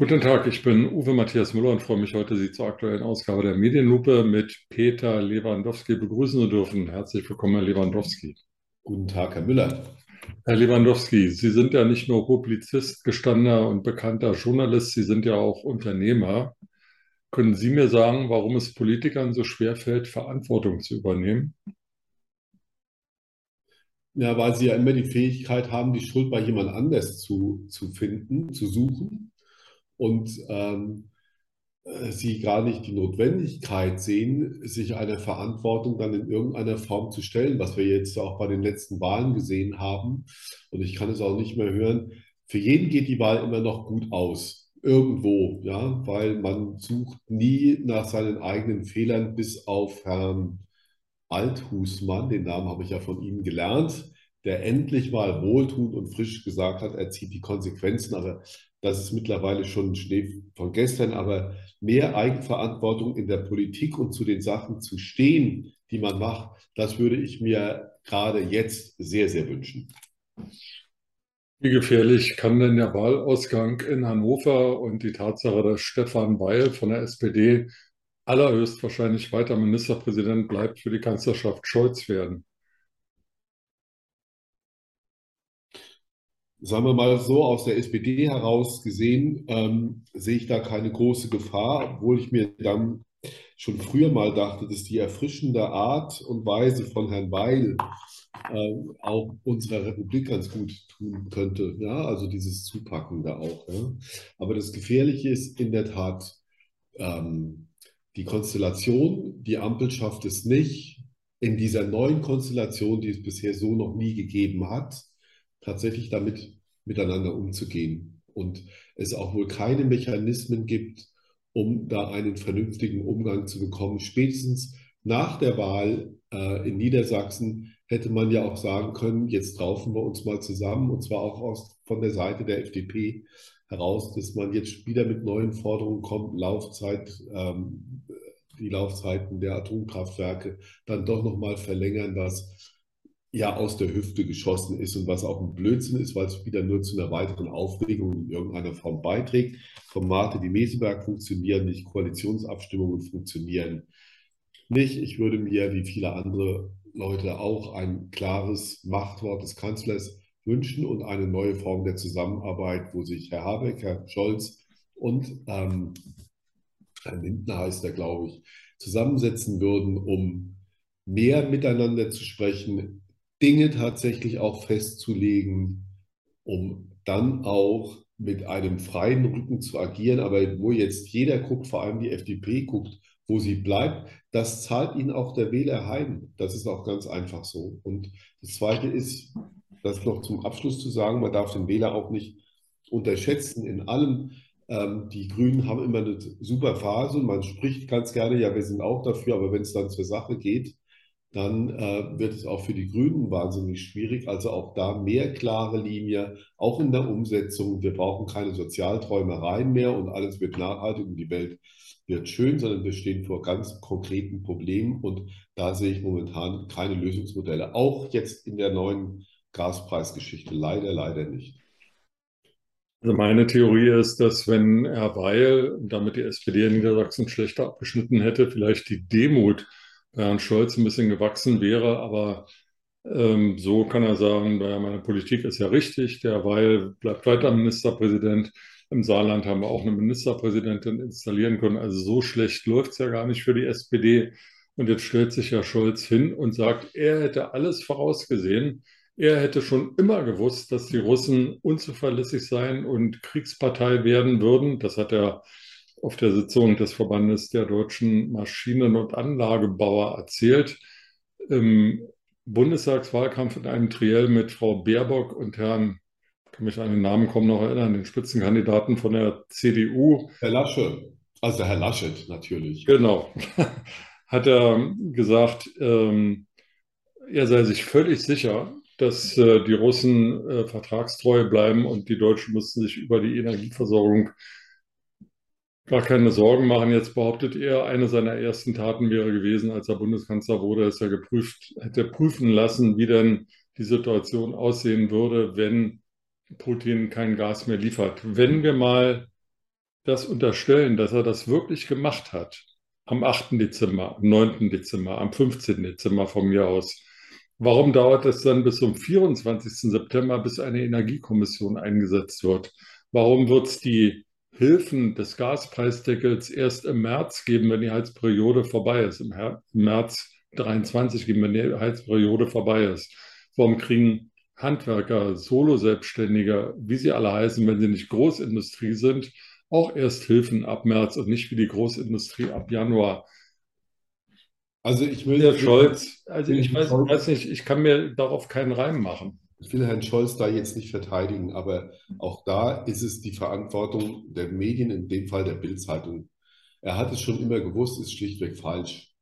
Guten Tag, ich bin Uwe Matthias Müller und freue mich heute, Sie zur aktuellen Ausgabe der Medienlupe mit Peter Lewandowski begrüßen zu dürfen. Herzlich willkommen, Herr Lewandowski. Guten Tag, Herr Müller. Herr Lewandowski, Sie sind ja nicht nur Publizist, gestandener und bekannter Journalist, Sie sind ja auch Unternehmer. Können Sie mir sagen, warum es Politikern so schwer fällt, Verantwortung zu übernehmen? Ja, weil sie ja immer die Fähigkeit haben, die Schuld bei jemand anders zu, zu finden, zu suchen und ähm, äh, sie gar nicht die Notwendigkeit sehen, sich einer Verantwortung dann in irgendeiner Form zu stellen, was wir jetzt auch bei den letzten Wahlen gesehen haben. Und ich kann es auch nicht mehr hören. Für jeden geht die Wahl immer noch gut aus. Irgendwo, ja, weil man sucht nie nach seinen eigenen Fehlern, bis auf Herrn Althusmann, den Namen habe ich ja von Ihnen gelernt, der endlich mal wohltuend und frisch gesagt hat, er zieht die Konsequenzen. Aber das ist mittlerweile schon Schnee von gestern. Aber mehr Eigenverantwortung in der Politik und zu den Sachen zu stehen, die man macht, das würde ich mir gerade jetzt sehr, sehr wünschen. Wie gefährlich kann denn der Wahlausgang in Hannover und die Tatsache, dass Stefan Weil von der SPD allerhöchstwahrscheinlich weiter Ministerpräsident bleibt, für die Kanzlerschaft Scholz werden? Sagen wir mal so, aus der SPD heraus gesehen, ähm, sehe ich da keine große Gefahr, obwohl ich mir dann schon früher mal dachte, dass die erfrischende Art und Weise von Herrn Weil äh, auch unserer Republik ganz gut tun könnte. Ja, also dieses Zupacken da auch. Ja. Aber das Gefährliche ist in der Tat ähm, die Konstellation. Die Ampel schafft es nicht, in dieser neuen Konstellation, die es bisher so noch nie gegeben hat, tatsächlich damit miteinander umzugehen. Und es auch wohl keine Mechanismen gibt, um da einen vernünftigen Umgang zu bekommen. Spätestens nach der Wahl äh, in Niedersachsen hätte man ja auch sagen können, jetzt raufen wir uns mal zusammen, und zwar auch aus, von der Seite der FDP heraus, dass man jetzt wieder mit neuen Forderungen kommt, Laufzeit, ähm, die Laufzeiten der Atomkraftwerke dann doch nochmal verlängern, was ja aus der Hüfte geschossen ist und was auch ein Blödsinn ist, weil es wieder nur zu einer weiteren Aufregung in irgendeiner Form beiträgt. Formate wie Meseberg funktionieren nicht, Koalitionsabstimmungen funktionieren nicht. Ich würde mir, wie viele andere Leute auch, ein klares Machtwort des Kanzlers wünschen und eine neue Form der Zusammenarbeit, wo sich Herr Habeck, Herr Scholz und ähm, Herr Lindner heißt er, glaube ich, zusammensetzen würden, um mehr miteinander zu sprechen, Dinge tatsächlich auch festzulegen, um dann auch mit einem freien Rücken zu agieren. Aber wo jetzt jeder guckt, vor allem die FDP guckt, wo sie bleibt, das zahlt ihnen auch der Wähler heim. Das ist auch ganz einfach so. Und das Zweite ist, das noch zum Abschluss zu sagen, man darf den Wähler auch nicht unterschätzen in allem. Ähm, die Grünen haben immer eine super Phase und man spricht ganz gerne, ja, wir sind auch dafür, aber wenn es dann zur Sache geht, dann äh, wird es auch für die Grünen wahnsinnig schwierig. Also auch da mehr klare Linie, auch in der Umsetzung. Wir brauchen keine Sozialträumereien mehr und alles wird nachhaltig und die Welt wird schön, sondern wir stehen vor ganz konkreten Problemen und da sehe ich momentan keine Lösungsmodelle. Auch jetzt in der neuen Gaspreisgeschichte leider, leider nicht. Also meine Theorie ist, dass wenn Herr Weil damit die SPD in Niedersachsen schlechter abgeschnitten hätte, vielleicht die Demut Herrn Scholz ein bisschen gewachsen wäre, aber ähm, so kann er sagen, naja, meine Politik ist ja richtig, derweil bleibt weiter Ministerpräsident. Im Saarland haben wir auch eine Ministerpräsidentin installieren können. Also so schlecht läuft es ja gar nicht für die SPD. Und jetzt stellt sich Herr Scholz hin und sagt, er hätte alles vorausgesehen. Er hätte schon immer gewusst, dass die Russen unzuverlässig sein und Kriegspartei werden würden. Das hat er auf der Sitzung des Verbandes der deutschen Maschinen- und Anlagebauer erzählt. Im Bundestagswahlkampf in einem Triell mit Frau Baerbock und Herrn, kann mich an den Namen kaum noch erinnern, den Spitzenkandidaten von der CDU. Herr Lasche, also Herr Laschet natürlich. Genau, hat er gesagt, ähm, er sei sich völlig sicher, dass äh, die Russen äh, vertragstreu bleiben und die Deutschen müssten sich über die Energieversorgung gar keine Sorgen machen. Jetzt behauptet er, eine seiner ersten Taten wäre gewesen, als er Bundeskanzler wurde, dass er geprüft, hätte prüfen lassen, wie denn die Situation aussehen würde, wenn Putin kein Gas mehr liefert. Wenn wir mal das unterstellen, dass er das wirklich gemacht hat, am 8. Dezember, am 9. Dezember, am 15. Dezember von mir aus, warum dauert es dann bis zum 24. September, bis eine Energiekommission eingesetzt wird? Warum wird es die Hilfen des Gaspreisdeckels erst im März geben, wenn die Heizperiode vorbei ist? Im, März 23 geben, wenn die Heizperiode vorbei ist. Warum kriegen Handwerker, Solo-Selbstständige, wie sie alle heißen, wenn sie nicht Großindustrie sind, auch erst Hilfen ab März und nicht wie die Großindustrie ab Januar. Also ich will Herr Scholz, also ich weiß, weiß, nicht, ich kann mir darauf keinen Reim machen. Ich will Herrn Scholz da jetzt nicht verteidigen, aber auch da ist es die Verantwortung der Medien, in dem Fall der Bildzeitung. Er hat es schon immer gewusst, ist schlichtweg falsch.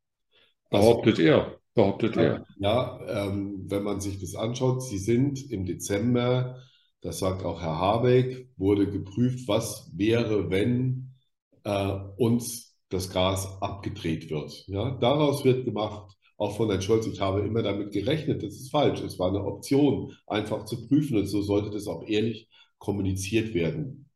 Behauptet er, behauptet ja, er. Ja, ähm, wenn man sich das anschaut, Sie sind im Dezember das sagt auch Herr Habeck, wurde geprüft, was wäre, wenn äh, uns das Gas abgedreht wird. Ja, daraus wird gemacht, auch von Herrn Scholz, ich habe immer damit gerechnet, das ist falsch. Es war eine Option, einfach zu prüfen und so sollte das auch ehrlich kommuniziert werden.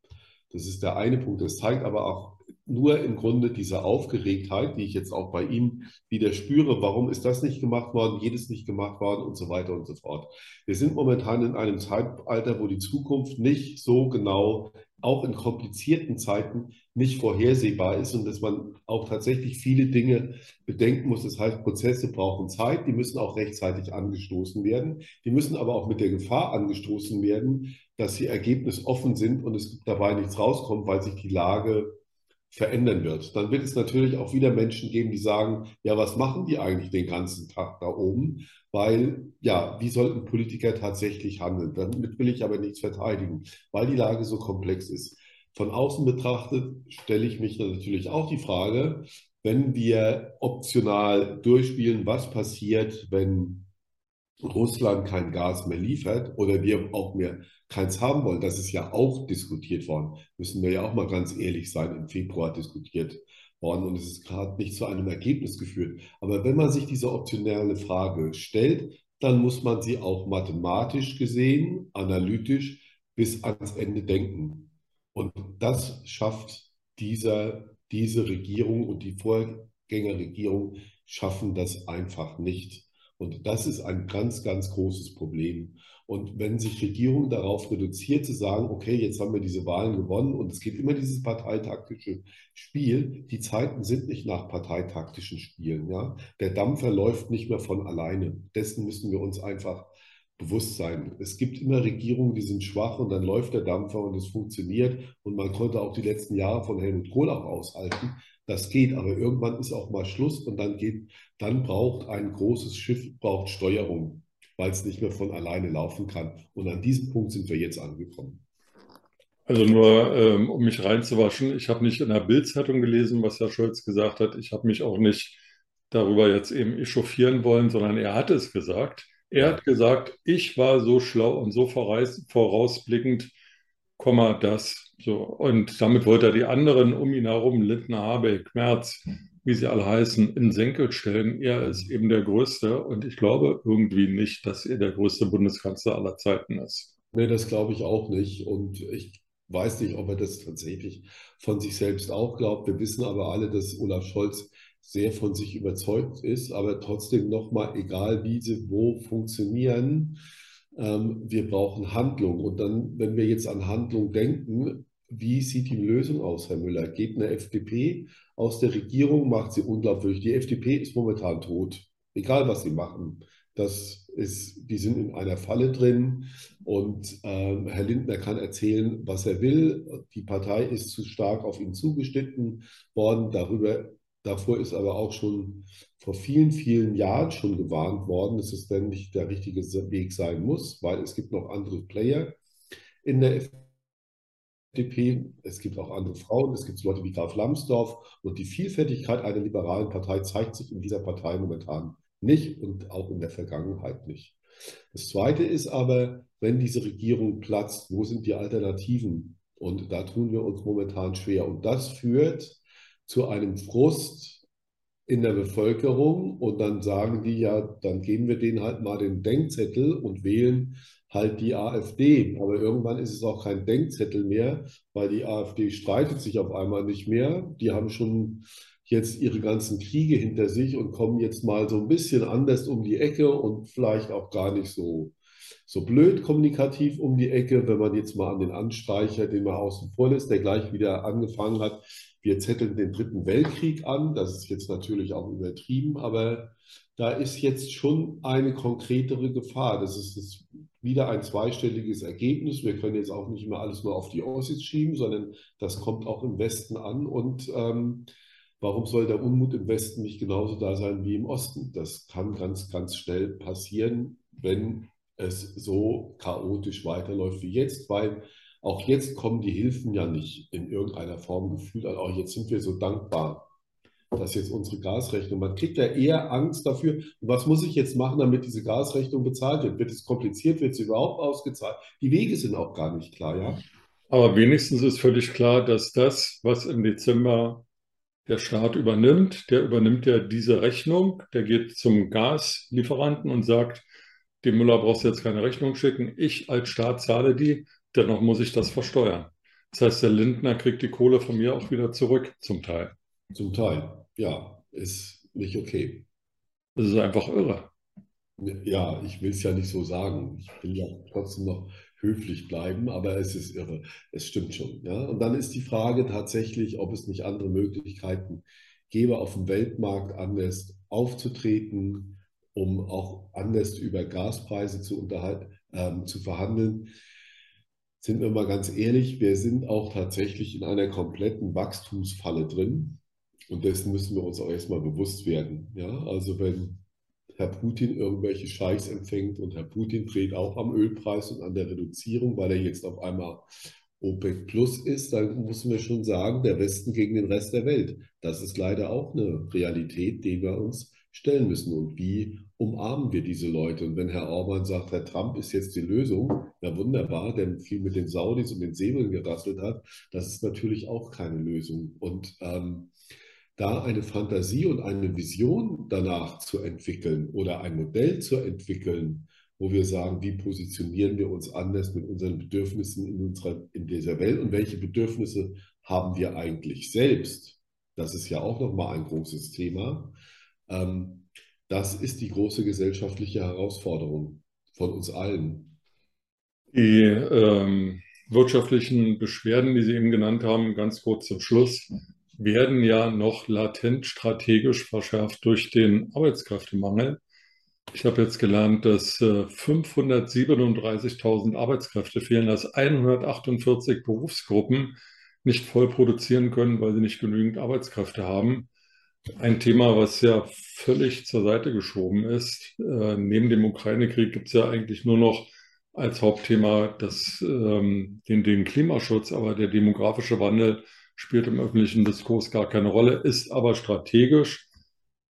Das ist der eine Punkt. Das zeigt aber auch nur im Grunde diese Aufgeregtheit, die ich jetzt auch bei ihm wieder spüre, warum ist das nicht gemacht worden, jedes nicht gemacht worden und so weiter und so fort. Wir sind momentan in einem Zeitalter, wo die Zukunft nicht so genau, auch in komplizierten Zeiten, nicht vorhersehbar ist und dass man auch tatsächlich viele Dinge bedenken muss. Das heißt, Prozesse brauchen Zeit, die müssen auch rechtzeitig angestoßen werden. Die müssen aber auch mit der Gefahr angestoßen werden, dass sie ergebnisoffen sind und es dabei nichts rauskommt, weil sich die Lage verändern wird. Dann wird es natürlich auch wieder Menschen geben, die sagen, ja, was machen die eigentlich den ganzen Tag da oben? Weil, ja, wie sollten Politiker tatsächlich handeln? Damit will ich aber nichts verteidigen, weil die Lage so komplex ist. Von außen betrachtet stelle ich mich natürlich auch die Frage, wenn wir optional durchspielen, was passiert, wenn Russland kein Gas mehr liefert oder wir auch mehr keins haben wollen, das ist ja auch diskutiert worden, müssen wir ja auch mal ganz ehrlich sein, im Februar diskutiert worden und es ist gerade nicht zu einem Ergebnis geführt. Aber wenn man sich diese optionale Frage stellt, dann muss man sie auch mathematisch gesehen, analytisch bis ans Ende denken. Und das schafft dieser, diese Regierung und die Vorgängerregierung schaffen das einfach nicht. Und das ist ein ganz, ganz großes Problem. Und wenn sich Regierung darauf reduziert, zu sagen, okay, jetzt haben wir diese Wahlen gewonnen und es geht immer dieses parteitaktische Spiel, die Zeiten sind nicht nach parteitaktischen Spielen. Ja? Der Dampfer läuft nicht mehr von alleine. Dessen müssen wir uns einfach bewusst sein. Es gibt immer Regierungen, die sind schwach und dann läuft der Dampfer und es funktioniert. Und man konnte auch die letzten Jahre von Helmut Kohl auch aushalten. Das geht, aber irgendwann ist auch mal Schluss und dann geht, dann braucht ein großes Schiff braucht Steuerung, weil es nicht mehr von alleine laufen kann. Und an diesem Punkt sind wir jetzt angekommen. Also nur, ähm, um mich reinzuwaschen, ich habe nicht in der Bildzeitung gelesen, was Herr Scholz gesagt hat. Ich habe mich auch nicht darüber jetzt eben echauffieren wollen, sondern er hat es gesagt. Er hat gesagt, ich war so schlau und so vorausblickend, Komma, das. So. Und damit wollte er die anderen um ihn herum, Lindner, Habeck, Merz, wie sie alle heißen, in Senkel stellen. Er ist eben der Größte und ich glaube irgendwie nicht, dass er der größte Bundeskanzler aller Zeiten ist. Nee, das glaube ich auch nicht. Und ich weiß nicht, ob er das tatsächlich von sich selbst auch glaubt. Wir wissen aber alle, dass Olaf Scholz sehr von sich überzeugt ist, aber trotzdem nochmal, egal wie sie wo funktionieren, ähm, wir brauchen Handlung. Und dann, wenn wir jetzt an Handlung denken, wie sieht die Lösung aus, Herr Müller? Geht eine FDP aus der Regierung, macht sie unglaubwürdig. Die FDP ist momentan tot, egal was sie machen. Das ist, die sind in einer Falle drin und ähm, Herr Lindner kann erzählen, was er will. Die Partei ist zu stark auf ihn zugeschnitten worden. Darüber Davor ist aber auch schon vor vielen, vielen Jahren schon gewarnt worden, dass es dann nicht der richtige Weg sein muss, weil es gibt noch andere Player in der FDP. Es gibt auch andere Frauen, es gibt Leute wie Graf Lambsdorff und die Vielfältigkeit einer liberalen Partei zeigt sich in dieser Partei momentan nicht und auch in der Vergangenheit nicht. Das Zweite ist aber, wenn diese Regierung platzt, wo sind die Alternativen? Und da tun wir uns momentan schwer. Und das führt zu einem Frust in der Bevölkerung und dann sagen die ja, dann geben wir denen halt mal den Denkzettel und wählen halt die AfD. Aber irgendwann ist es auch kein Denkzettel mehr, weil die AfD streitet sich auf einmal nicht mehr. Die haben schon jetzt ihre ganzen Kriege hinter sich und kommen jetzt mal so ein bisschen anders um die Ecke und vielleicht auch gar nicht so, so blöd kommunikativ um die Ecke, wenn man jetzt mal an den Anstreicher, den man außen vor lässt, der gleich wieder angefangen hat. Wir zetteln den Dritten Weltkrieg an. Das ist jetzt natürlich auch übertrieben, aber da ist jetzt schon eine konkretere Gefahr. Das ist wieder ein zweistelliges Ergebnis. Wir können jetzt auch nicht immer alles nur auf die Ossis schieben, sondern das kommt auch im Westen an. Und ähm, warum soll der Unmut im Westen nicht genauso da sein wie im Osten? Das kann ganz, ganz schnell passieren, wenn es so chaotisch weiterläuft wie jetzt, weil auch jetzt kommen die Hilfen ja nicht in irgendeiner Form gefühlt. Also auch jetzt sind wir so dankbar dass jetzt unsere Gasrechnung, man kriegt ja eher Angst dafür, was muss ich jetzt machen, damit diese Gasrechnung bezahlt wird? Wird es kompliziert, wird sie überhaupt ausgezahlt? Die Wege sind auch gar nicht klar, ja. Aber wenigstens ist völlig klar, dass das, was im Dezember der Staat übernimmt, der übernimmt ja diese Rechnung, der geht zum Gaslieferanten und sagt, dem Müller brauchst du jetzt keine Rechnung schicken, ich als Staat zahle die, dennoch muss ich das versteuern. Das heißt, der Lindner kriegt die Kohle von mir auch wieder zurück, zum Teil. Zum Teil ja, ist nicht okay. Das ist einfach irre. Ja, ich will es ja nicht so sagen. Ich will ja trotzdem noch höflich bleiben, aber es ist irre. Es stimmt schon. Ja? Und dann ist die Frage tatsächlich, ob es nicht andere Möglichkeiten gäbe, auf dem Weltmarkt anders aufzutreten, um auch anders über Gaspreise zu, unterhalten, ähm, zu verhandeln. Sind wir mal ganz ehrlich, wir sind auch tatsächlich in einer kompletten Wachstumsfalle drin. Und dessen müssen wir uns auch erstmal bewusst werden. Ja? Also wenn Herr Putin irgendwelche Scheichs empfängt und Herr Putin dreht auch am Ölpreis und an der Reduzierung, weil er jetzt auf einmal OPEC Plus ist, dann müssen wir schon sagen, der Westen gegen den Rest der Welt. Das ist leider auch eine Realität, die wir uns stellen müssen. Und wie umarmen wir diese Leute? Und wenn Herr Orban sagt, Herr Trump ist jetzt die Lösung, ja wunderbar, der viel mit den Saudis und den Säbeln gerasselt hat, das ist natürlich auch keine Lösung. Und ähm, da eine Fantasie und eine Vision danach zu entwickeln oder ein Modell zu entwickeln, wo wir sagen, wie positionieren wir uns anders mit unseren Bedürfnissen in, unserer, in dieser Welt und welche Bedürfnisse haben wir eigentlich selbst. Das ist ja auch nochmal ein großes Thema. Ähm, das ist die große gesellschaftliche Herausforderung von uns allen. Die ähm, wirtschaftlichen Beschwerden, die Sie eben genannt haben, ganz kurz zum Schluss, werden ja noch latent strategisch verschärft durch den Arbeitskräftemangel. Ich habe jetzt gelernt, dass 537.000 äh, Arbeitskräfte fehlen, dass 148 Berufsgruppen nicht voll produzieren können, weil sie nicht genügend Arbeitskräfte haben. Ein Thema, was ja völlig zur Seite geschoben ist. Äh, neben dem Ukraine-Krieg gibt es ja eigentlich nur noch als Hauptthema das, ähm, den, den Klimaschutz, aber der demografische Wandel spielt im öffentlichen Diskurs gar keine Rolle, ist aber strategisch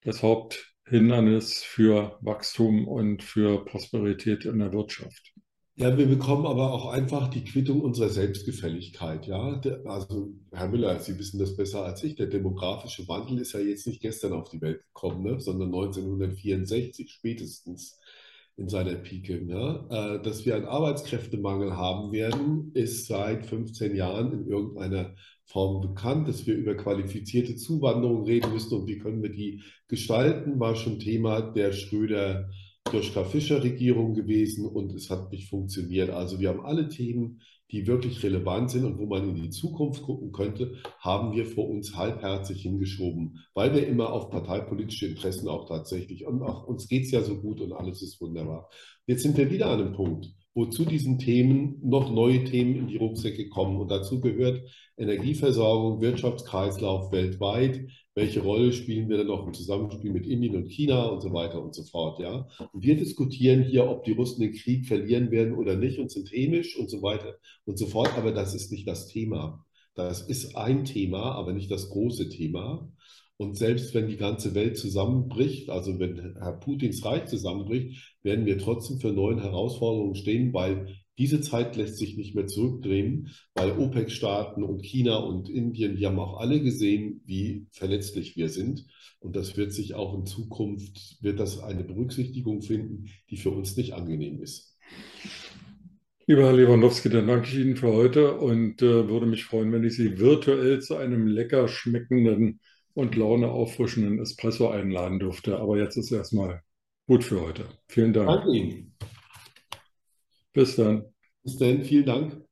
das Haupthindernis für Wachstum und für Prosperität in der Wirtschaft. Ja, wir bekommen aber auch einfach die Quittung unserer Selbstgefälligkeit. Ja, also Herr Müller, Sie wissen das besser als ich. Der demografische Wandel ist ja jetzt nicht gestern auf die Welt gekommen, ne, sondern 1964 spätestens in seiner Pike. Ja? Äh, dass wir einen Arbeitskräftemangel haben werden, ist seit 15 Jahren in irgendeiner Form bekannt. Dass wir über qualifizierte Zuwanderung reden müssen und wie können wir die gestalten, war schon Thema der Schröder Joschka-Fischer-Regierung gewesen und es hat nicht funktioniert. Also wir haben alle Themen, die wirklich relevant sind und wo man in die Zukunft gucken könnte, haben wir vor uns halbherzig hingeschoben, weil wir immer auf parteipolitische Interessen auch tatsächlich, und auch uns geht es ja so gut und alles ist wunderbar. Jetzt sind wir wieder an einem Punkt, wo zu diesen Themen noch neue Themen in die Rucksäcke kommen. Und dazu gehört Energieversorgung, Wirtschaftskreislauf weltweit. Welche Rolle spielen wir dann noch im Zusammenspiel mit Indien und China und so weiter und so fort. Ja? Und wir diskutieren hier, ob die Russen den Krieg verlieren werden oder nicht und sind hämisch und so weiter und so fort. Aber das ist nicht das Thema. Das ist ein Thema, aber nicht das große Thema. Und selbst wenn die ganze Welt zusammenbricht, also wenn Herr Putins Reich zusammenbricht, werden wir trotzdem für neue Herausforderungen stehen, weil Diese Zeit lässt sich nicht mehr zurückdrehen, weil OPEC-Staaten und China und Indien, die haben auch alle gesehen, wie verletzlich wir sind. Und das wird sich auch in Zukunft, wird das eine Berücksichtigung finden, die für uns nicht angenehm ist. Lieber Herr Lewandowski, dann danke ich Ihnen für heute und äh, würde mich freuen, wenn ich Sie virtuell zu einem lecker schmeckenden und Laune auffrischenden Espresso einladen dürfte. Aber jetzt ist erstmal gut für heute. Vielen Dank. Danke Ihnen. Bis dann. Bis dann, vielen Dank.